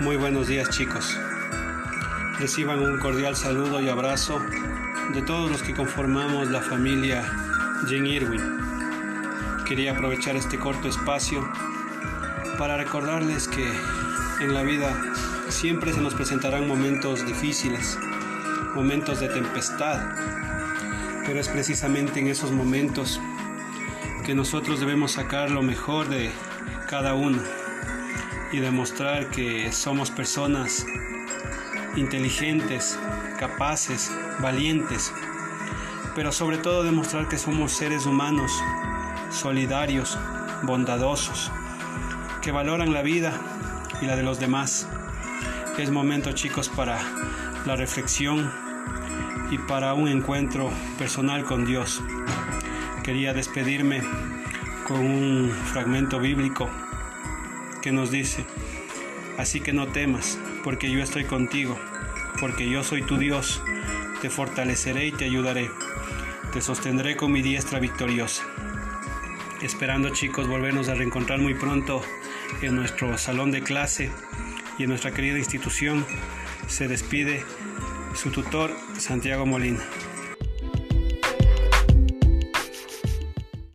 Muy buenos días chicos. Reciban un cordial saludo y abrazo de todos los que conformamos la familia Jane Irwin. Quería aprovechar este corto espacio para recordarles que en la vida siempre se nos presentarán momentos difíciles, momentos de tempestad, pero es precisamente en esos momentos que nosotros debemos sacar lo mejor de cada uno y demostrar que somos personas inteligentes, capaces, valientes, pero sobre todo demostrar que somos seres humanos, solidarios, bondadosos, que valoran la vida y la de los demás. Es momento chicos para la reflexión y para un encuentro personal con Dios. Quería despedirme con un fragmento bíblico que nos dice, así que no temas, porque yo estoy contigo, porque yo soy tu Dios, te fortaleceré y te ayudaré, te sostendré con mi diestra victoriosa. Esperando chicos volvernos a reencontrar muy pronto en nuestro salón de clase y en nuestra querida institución, se despide su tutor Santiago Molina.